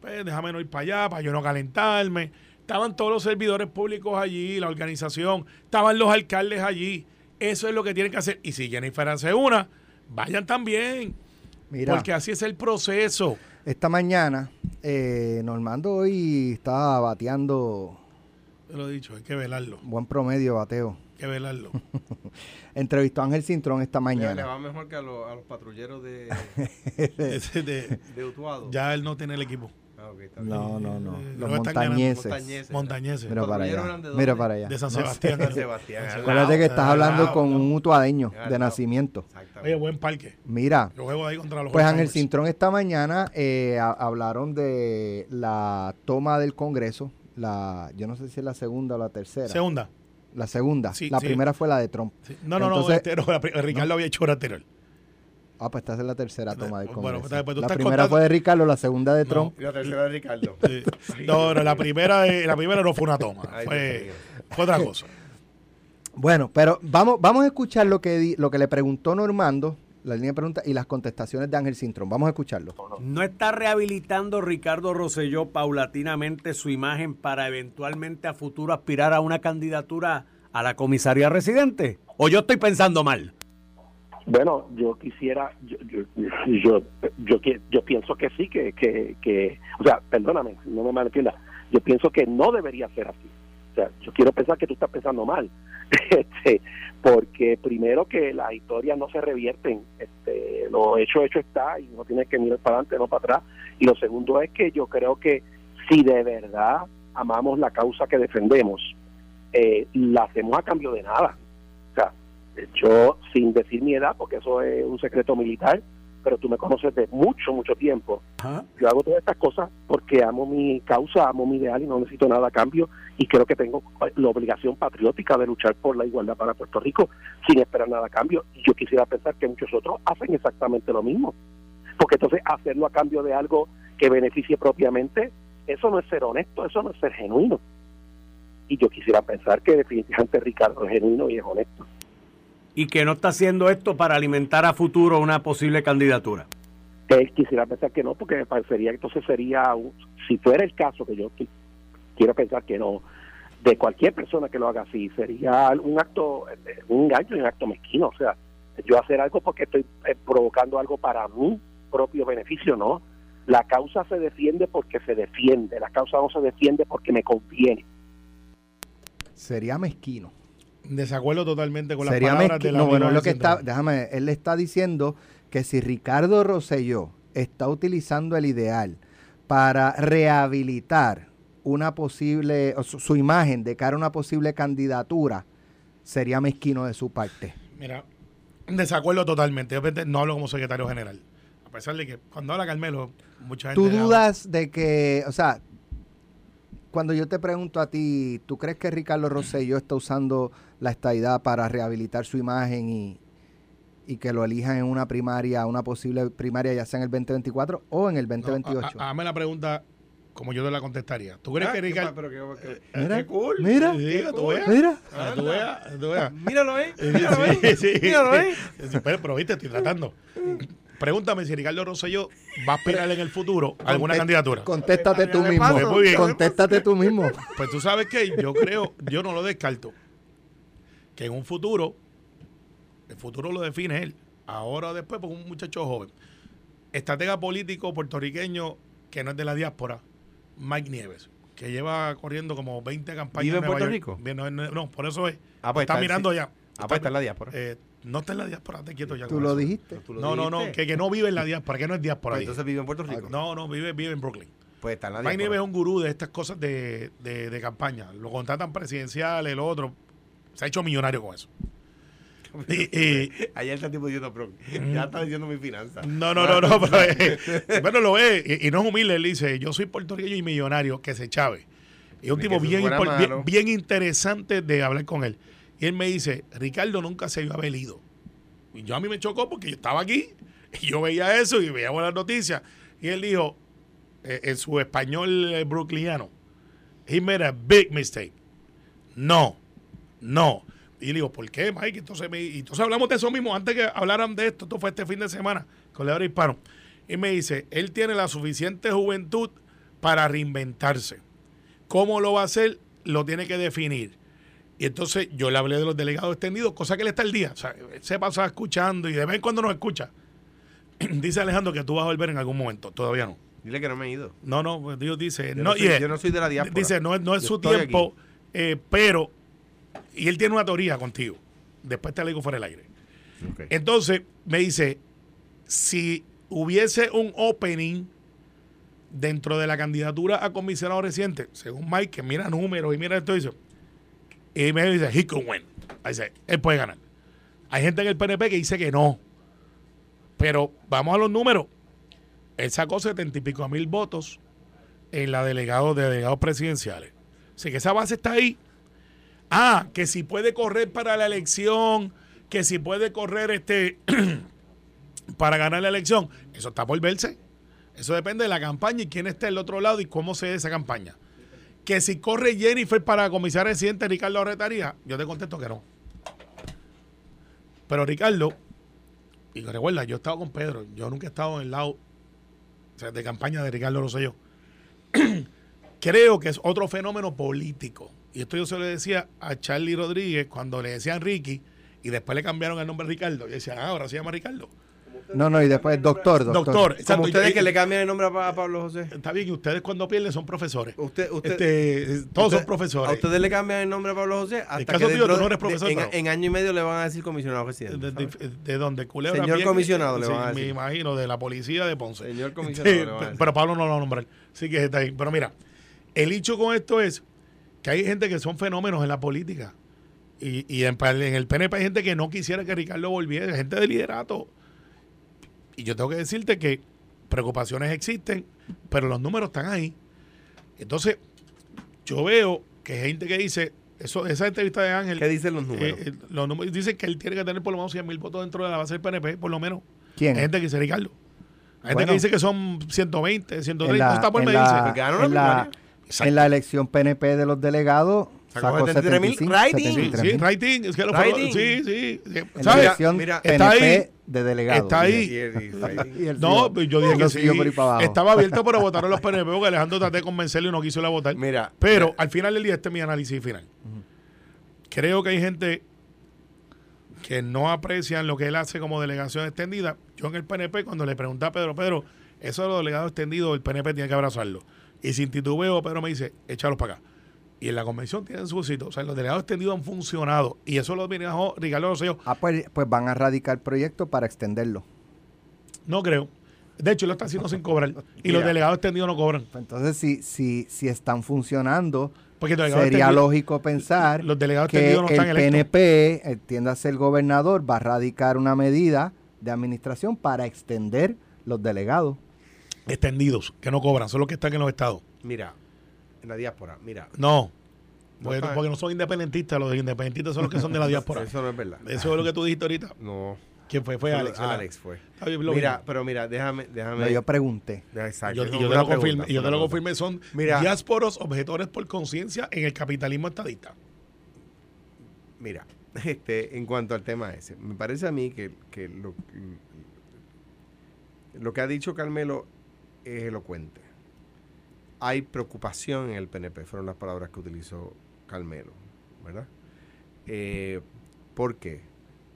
Pues déjame no ir para allá, para yo no calentarme. Estaban todos los servidores públicos allí, la organización, estaban los alcaldes allí. Eso es lo que tienen que hacer. Y si Jennifer hace una, vayan también. Mira, Porque así es el proceso. esta mañana, eh, Normando hoy estaba bateando Te lo he dicho, hay que velarlo. buen promedio bateo. Que velarlo. Entrevistó a Ángel Cintrón esta Ya le mañana. va mejor que a, los- a los patrulleros de, Ese de- de Utuado. ya él no tiene el equipo. Ah, ok, está bien. No, no, no. Eh, Los no montañeses. Montañeses. Montañeses. Mira para allá. Mira para allá. De San. Sebastián. San Sebastián. al Acuérdate que estás al hablando lado, con un mutuadeño Al de nacimiento. Exactamente. Oye, buen parque. Mira, Yo juego ahí contra los pues. Ángel Cintrón esta mañana eh, ha- hablaron de la toma del Congreso. La, yo no sé si es la segunda o la tercera. Segunda. La segunda. Sí, la sí. primera fue la de Trump. Sí. No, no, Entonces- no, Ricardo había hecho hora anterior. Ah, pues esta es la tercera toma del Bueno, Congreso. pues, pues, tú la estás primera contando- fue de Ricardo, la segunda de Trump. Y la tercera de Ricardo. Sí. No, no, la primera, la primera no fue una toma. Fue otra cosa. Bueno, pero vamos, vamos a escuchar lo que, di- lo que le preguntó Normando, la línea de preguntas y las contestaciones de Ángel Cintrón. Vamos a escucharlo. ¿No está rehabilitando Ricardo Rosselló paulatinamente su imagen para eventualmente a futuro aspirar a una candidatura a la comisaría residente? ¿O yo estoy pensando mal? Bueno, yo quisiera, yo, yo, yo, yo, pienso que sí, que, que, que, o sea, perdóname, no me malentiendas, yo pienso que no debería ser así. O sea, yo quiero pensar que tú estás pensando mal, este, porque primero que las historias no se revierten, este, lo hecho, hecho está y no tienes que mirar para adelante, no para atrás. Y lo segundo es que yo creo que si de verdad amamos la causa que defendemos, eh, la hacemos a cambio de nada. O sea, yo, sin decir mi edad, porque eso es un secreto militar, pero tú me conoces de mucho, mucho tiempo. Yo hago todas estas cosas porque amo mi causa, amo mi ideal y no necesito nada a cambio. Y creo que tengo la obligación patriótica de luchar por la igualdad para Puerto Rico sin esperar nada a cambio. Y yo quisiera pensar que muchos otros hacen exactamente lo mismo. Porque entonces hacerlo a cambio de algo que beneficie propiamente, eso no es ser honesto, eso no es ser genuino. Y yo quisiera pensar que definitivamente Ricardo es genuino y es honesto. Y que no está haciendo esto para alimentar a futuro una posible candidatura. Eh, quisiera pensar que no, porque me parecería que entonces sería, un- si fuera el caso, que yo qui- quiero pensar que no, de cualquier persona que lo haga así, sería un acto, eh, un engaño y un acto mezquino. O sea, yo hacer algo porque estoy eh, provocando algo para mi propio beneficio, no. La causa se defiende porque se defiende, la causa no se defiende porque me conviene. Sería mezquino. Desacuerdo totalmente con las Sería palabras de la No, bueno, lo que Central. está, déjame, él le está diciendo que si Ricardo Rosselló está utilizando el ideal para rehabilitar una posible, su, su imagen de cara a una posible candidatura, sería mezquino de su parte. Mira, desacuerdo totalmente. Yo no hablo como secretario general. A pesar de que cuando habla Carmelo, mucha gente. ¿Tú habla- dudas de que, o sea, cuando yo te pregunto a ti, ¿tú crees que Ricardo Rosselló está usando la estadidad para rehabilitar su imagen y, y que lo elijan en una primaria, una posible primaria, ya sea en el 2024 o en el No, 2028? a- a- Hazme la pregunta como yo te la contestaría. ¿Tú crees Ah, que Ricardo. pero qué- qué- mira, qué cool. mira, Sí, tú veas. mira. Tú veas, tú veas. Míralo ahí. Míralo ahí. sí, sí. Míralo ahí. Sí, Pero, pero viste, estoy tratando. Pregúntame si Ricardo Rosselló va a aspirar en el futuro a alguna Conte- candidatura. Contéstate tú ¿Qué mismo. pasa? Muy bien. Contéstate tú mismo. Pues tú sabes que yo creo, yo no lo descarto, que en un futuro, el futuro lo define él, ahora o después, porque un muchacho joven, estratega político puertorriqueño que no es de la diáspora, Mike Nieves, que lleva corriendo como 20 campañas. ¿Vive en Nueva Puerto York. Rico? Bien, No, no, no, por eso es. Ah, pues está, está- mirando sí. ya. Ah, pues está en la diáspora. Eh, no está en la diáspora, te quieto ya. Tú lo eso. dijiste. Tú lo No, no, no, que, que no vive en la diáspora, que no es diáspora. Pues entonces vive en Puerto Rico. No, no, vive, vive en Brooklyn. Pues está en la. Nieves es un gurú de estas cosas de, de, de campaña. Lo contratan presidencial, el otro. Se ha hecho millonario con eso. Y- y- Ayer está tipo diciendo, pero ya está diciendo mi finanza. no, no, no, no. Pero, eh, bueno, lo es. Y, y no es humilde. Él dice, yo soy puertorriqueño y millonario, que se chave. Y es un tipo bien, bien interesante de hablar con él. Y él me dice, Ricardo nunca se iba a haber ido. Y yo a mí me chocó porque yo estaba aquí y yo veía eso y veía buenas noticias. Y él dijo, eh, en su español eh, he made a big mistake. No, no. Y le digo, ¿por qué, Mike? Entonces, entonces hablamos de eso mismo antes que hablaran de esto. Esto fue este fin de semana con Leandro Hispano. Y me dice, él tiene la suficiente juventud para reinventarse. ¿Cómo lo va a hacer? Lo tiene que definir. Y entonces yo le hablé de los delegados extendidos, cosa que él está al día. O sea, él se pasa escuchando y de vez en cuando nos escucha. dice Alejandro que tú vas a volver en algún momento. Todavía no. Dile que no me he ido. No, no, pues Dios dice, Yo no, no soy- yeah. yo no soy de la diáspora. Dice, no, es- no es Yo su tiempo, eh, pero, y él tiene una teoría contigo. Después te la digo fuera del aire. Entonces, me dice, si hubiese un opening dentro de la candidatura a comisionado reciente, según Mike, que mira números y mira esto, dice, y me dice, he could win. Dice, él puede ganar. Hay gente en el PNP que dice que no. Pero vamos a los números. Él sacó setenta y pico mil votos en la delegado de delegados presidenciales. Así que esa base está ahí. Ah, que si puede correr para la elección, que si puede correr este para ganar la elección, eso está por verse. Eso depende de la campaña y quién está del otro lado y cómo se dé esa campaña. Que si corre Jennifer para comisar residente Ricardo Arretaría, yo te contesto que no. Pero Ricardo, y recuerda, yo he estado con Pedro, yo nunca he estado en el lado de campaña de Ricardo Rosselló. Creo que es otro fenómeno político. Y esto yo se lo decía a Charlie Rodríguez cuando le decían Ricky y después le cambiaron el nombre a Ricardo. Y decían, ah, ahora se llama Ricardo. No, no, y después doctor, doctor. Doctor. Como exacto, ustedes y- que le cambian el nombre a, Pa- a Pablo José. Está bien, y ustedes cuando pierden son profesores. Usted, usted, Este, todos usted- son profesores. A ustedes le cambian el nombre a Pablo José hasta caso que tuyo, dentro tú no eres de- profesor, en, pero- en año y medio le van a decir comisionado residente. de, ¿sabes? de, de donde Culebra Señor bien- comisionado le sí, van a me decir. imagino, de la policía de Ponce. Señor comisionado le van a Este, decir. pero Pablo no lo va a nombrar. Así que está ahí. Pero mira, el hecho con esto es que hay gente que son fenómenos en la política. Y, y en, en el PNP hay gente que no quisiera que Ricardo volviera, gente de liderato. Y yo tengo que decirte que preocupaciones existen, pero los números están ahí. Entonces, yo veo que hay gente que dice, eso, esa entrevista de Ángel, ¿Qué dicen los números? eh, eh, los números dicen que él tiene que tener por lo menos 100 mil votos dentro de la base del PNP, por lo menos. ¿Quién? Hay gente que dice Ricardo. Hay gente Bueno. que dice que son 120, 130, En la, no está por en me la- dice. En la- en la elección PNP de los delegados Sacó sacó 73,000 75, rating. Sí, 73,000. sí, rating, es que lo Rating. Sí, sí. En la ¿Sabes? elección Mira, está PNP ahí. de delegados. Está ahí. Y el- y el- Y el No, pues yo dije que sí. siguió por ahí para abajo. Estaba abierto para votar a los PNP porque Alejandro traté de convencerlo y no quiso ir a votar. Mira, Pero al final del día, este es mi análisis final. Creo que hay gente que no aprecian lo que él hace como delegación extendida. Yo en el PNP, cuando le pregunté a Pedro, Pedro, eso de los delegados extendidos, el PNP tiene que abrazarlo. Y sin titubeo, Pedro me dice, échalos para acá. Y en la convención tienen su sitio. O sea, los delegados extendidos han funcionado. Y eso lo viene a Ricardo Rosselló. Ah, pues, pues van a radicar proyectos para extenderlo. No creo. De hecho, lo está haciendo sin cobrar. Y los delegados extendidos no cobran. Pues Entonces, si, si, si están funcionando, Porque sería extendidos- lógico pensar los delegados que extendidos no el están electos. PNP, entiéndase el gobernador, va a radicar una medida de administración para extender los delegados. extendidos, que no cobran, son los que están en los estados. mira, en la diáspora, mira. No, No porque, no son independentistas, los independentistas son los que son de la diáspora. Eso no es verdad. Eso es lo que tú dijiste ahorita. No. ¿Quién fue? Fue Alex. ¿verdad? Alex fue. Lo Mira, pero mira, déjame, déjame. No, yo pregunté. Exacto, yo, te lo y yo te lo confirmé, son Mira. diásporos objetores por conciencia en el capitalismo estadista. Mira, este, en cuanto al tema ese, me parece a mí que, que lo, lo que ha dicho Carmelo es elocuente. Hay preocupación en el PNP, fueron las palabras que utilizó Carmelo, ¿verdad? Eh, ¿Por qué?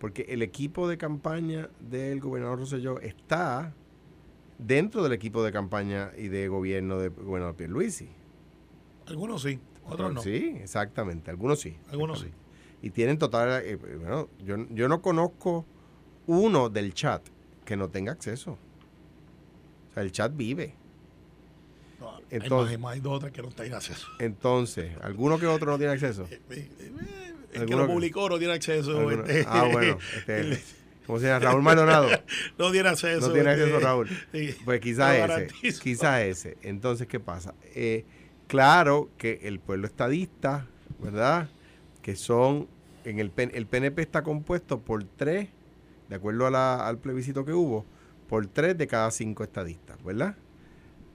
Porque el equipo de campaña del gobernador Rosselló está dentro del equipo de campaña y de gobierno del gobernador Pierluisi. Algunos sí, otros no. Sí, exactamente. Algunos sí. Algunos sí. Y tienen total... eh, bueno, yo, yo no conozco uno del chat que no tenga acceso. O sea, el chat vive. Hay más, entonces, hay más, hay dos o tres que no tienen acceso. entonces, ¿alguno que otro no tiene acceso? Eh, eh, El que ¿Alguno lo publicó no tiene acceso. Este, Ah, bueno, este, ¿cómo se llama? Raúl Maldonado. no tiene acceso. No tiene acceso, este, Raúl. sí, Pues quizás ese, quizás ese. Entonces, ¿qué pasa? Eh, claro que el pueblo estadista, ¿verdad? Que son, en el, el PNP está compuesto por tres, de acuerdo a la- al plebiscito que hubo, por tres de cada cinco estadistas, ¿verdad?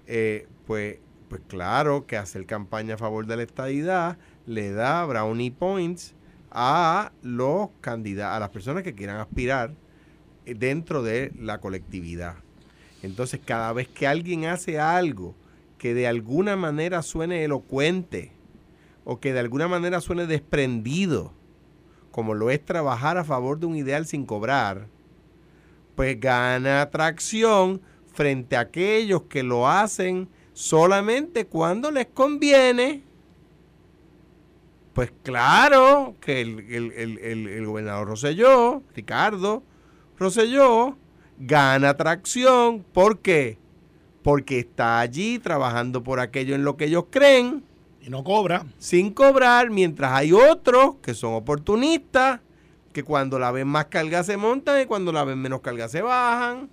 Eh, pues, pues claro que hacer campaña a favor de la estadidad le da brownie points a los candidatos, a las personas que quieran aspirar eh, dentro de la colectividad. Entonces, cada vez que alguien hace algo que de alguna manera suene elocuente o que de alguna manera suene desprendido, como lo es trabajar a favor de un ideal sin cobrar, pues gana atracción frente a aquellos que lo hacen solamente cuando les conviene. Pues claro que el, el- el- el- el gobernador Rosselló, Ricardo Rosselló, gana atracción. ¿Por qué? Porque está allí trabajando por aquello en lo que ellos creen, Y no cobra. sin cobrar, mientras hay otros que son oportunistas, que cuando la ven más carga se montan y cuando la ven menos carga se bajan,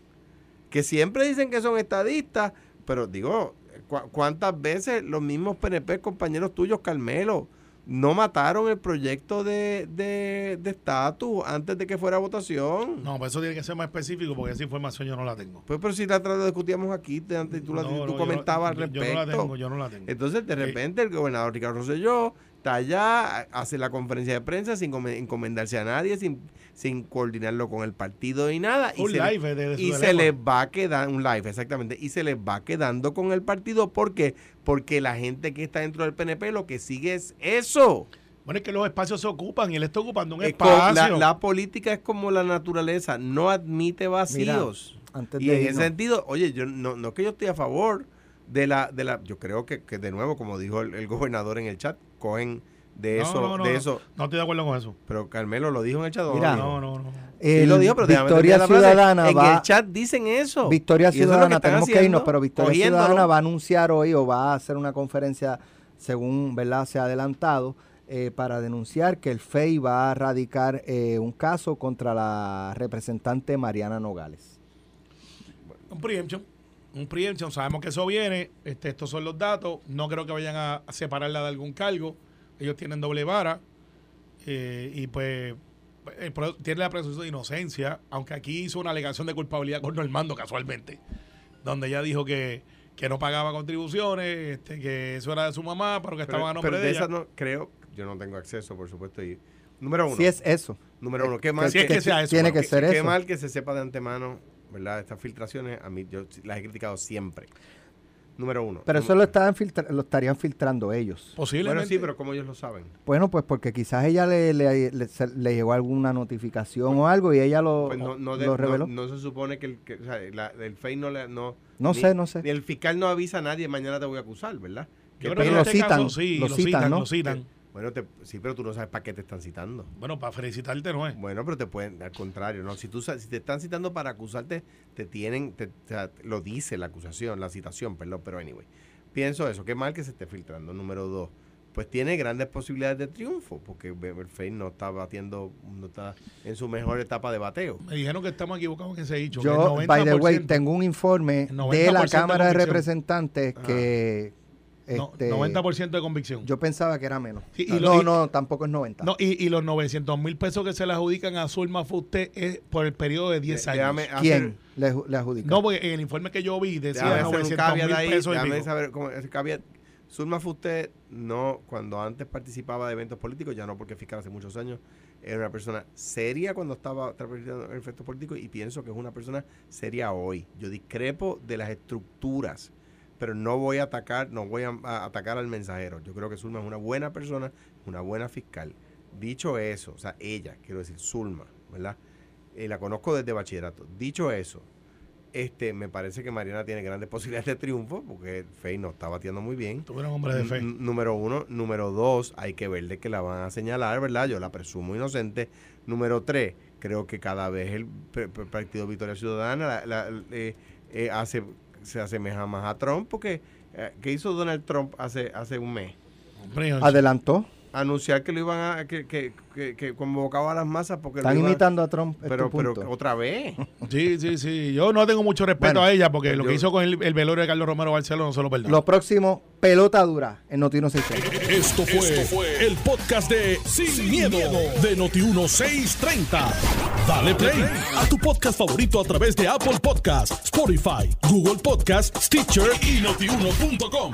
que siempre dicen que son estadistas, pero digo, ¿cu- ¿cuántas veces los mismos PNP, compañeros tuyos, Carmelo, no mataron el proyecto de de de estatus antes de que fuera a votación? No, pues eso tiene que ser más específico porque esa información yo no la tengo. Pues, pero si la la discutíamos aquí, te- antes tú, la- No, tú no, yo comentabas no- al yo- respecto. Yo no la tengo, yo no la tengo. Entonces, de Eh, repente, el gobernador Ricardo Rosselló está allá, hace la conferencia de prensa sin come- encomendarse a nadie, sin, sin coordinarlo con el partido y nada. y un se, le- live de, de su y se les va quedando, un live, exactamente, y se les va quedando con el partido. ¿Por qué? Porque la gente que está dentro del PNP lo que sigue es eso. Bueno, es que los espacios se ocupan y él está ocupando un Es espacio. la, la política es como la naturaleza, no admite vacíos. Antes Y de en irnos, ese sentido, oye, yo no, no es que yo estoy a favor de la, de la, yo creo que, que de nuevo, como dijo el, el gobernador en el chat, cogen de eso, no, no, de no. eso. No estoy de acuerdo con eso. Pero Carmelo lo dijo en el chat. No, no, no. Sí lo dijo, pero Victoria la frase. Ciudadana En va, el chat dicen eso. Victoria es que Ciudadana, tenemos que irnos, pero Victoria cogiéndolo. Ciudadana va a anunciar hoy o va a hacer una conferencia, según verdad se ha adelantado, eh, para denunciar que el FEI va a radicar eh, un caso contra la representante Mariana Nogales. Un preemption. Un preemption. Sabemos que eso viene. Este, estos son los datos. No creo que vayan a separarla de algún cargo. Ellos tienen doble vara. eh, y pues eh, tiene la presunción de inocencia. Aunque aquí hizo una alegación de culpabilidad con Normando casualmente. Donde ella dijo que, que no pagaba contribuciones, este, que eso era de su mamá, pero que Pero, estaban a nombre pero de, de ella. esas no, creo, yo no tengo acceso, por supuesto. Y, número uno. Si es eso. número uno, qué mal Si es que sea eso, tiene bueno, que ser qué eso. mal que se sepa de antemano, ¿verdad? Estas filtraciones, a mí yo las he criticado siempre. Número uno. Pero eso lo, estaban filtra- lo estarían filtrando ellos. Posiblemente. Bueno, sí, pero como ellos lo saben. Bueno, pues porque quizás ella le, le, le- se- le llegó alguna notificación o algo y ella lo, Pues no, no, lo reveló. no se supone que el, que, o sea, la- el FEI no le. No, No ni- sé, no sé. ni el fiscal no avisa a nadie, mañana te voy a acusar, ¿verdad? Yo Que creo que en lo este citan, caso sí, lo lo, citan, citan, ¿no? lo citan. Bueno, te- sí, pero tú no sabes para qué te están citando. Bueno, para felicitarte no es. Bueno, pero te pueden, al contrario, ¿no? Si, tú, si te están citando para acusarte, te tienen, te- lo dice la acusación, la citación, perdón, pero anyway. Pienso eso, qué mal que se esté filtrando. Número dos, pues tiene grandes posibilidades de triunfo, porque FEI no está batiendo, no está en su mejor etapa de bateo. Me dijeron que estamos equivocados en ese dicho. que Yo, el by the way, 90%, tengo un informe de la 90% de Cámara de. Representantes Ajá. que no, este, 90% de convicción. yo pensaba que era menos. Sí, y lo- no, y- no, tampoco es 90. No, y, y los 900 mil pesos que se le adjudican a Zulma Fuste es por el periodo de 10 De- años. déjame hacer- ¿Quién le, le adjudica? No, porque en el informe que yo vi decía Déjame hacer un 900 caveat mil ahí, pesos y déjame pico. saber cómo ese caveat. Zulma Fuste no, cuando antes participaba de eventos políticos, ya no porque fiscal hace muchos años, era una persona seria cuando estaba trabajando en efectos políticos y pienso que es una persona seria hoy. Yo discrepo de las estructuras, pero no voy a atacar, no voy a, a atacar al mensajero. Yo creo que Zulma es una buena persona, una buena fiscal. Dicho eso, o sea, ella, quiero decir, Zulma, ¿verdad? Eh, la conozco desde bachillerato. Dicho eso, este, me parece que Mariana tiene grandes posibilidades de triunfo porque Fey no está batiendo muy bien. Tú eres un hombre de fe. N- número uno. Número dos, hay que ver de que la van a señalar, ¿verdad? Yo la presumo inocente. Número tres, creo que cada vez el Partido Victoria Ciudadana la- la- eh, eh, hace se asemeja más a Trump porque eh, ¿qué hizo Donald Trump hace, hace un mes? Hombre, Adelantó. Anunciar que lo iban a, que, que, que, que convocaba a las masas porque lo Están iban- imitando a Trump. es pero, pero otra vez. Sí, sí, sí. Yo no tengo mucho respeto Bueno, a ella porque lo que hizo con el, el velorio de Carlos Romero Barcelona no se lo perdono. Lo próximo, pelota dura en Noti 1630. Esto fue, el podcast de Sin, miedo, de Noti1630. Dale play a tu podcast favorito a través de Apple Podcasts, Spotify, Google Podcasts, Stitcher y notiuno.com.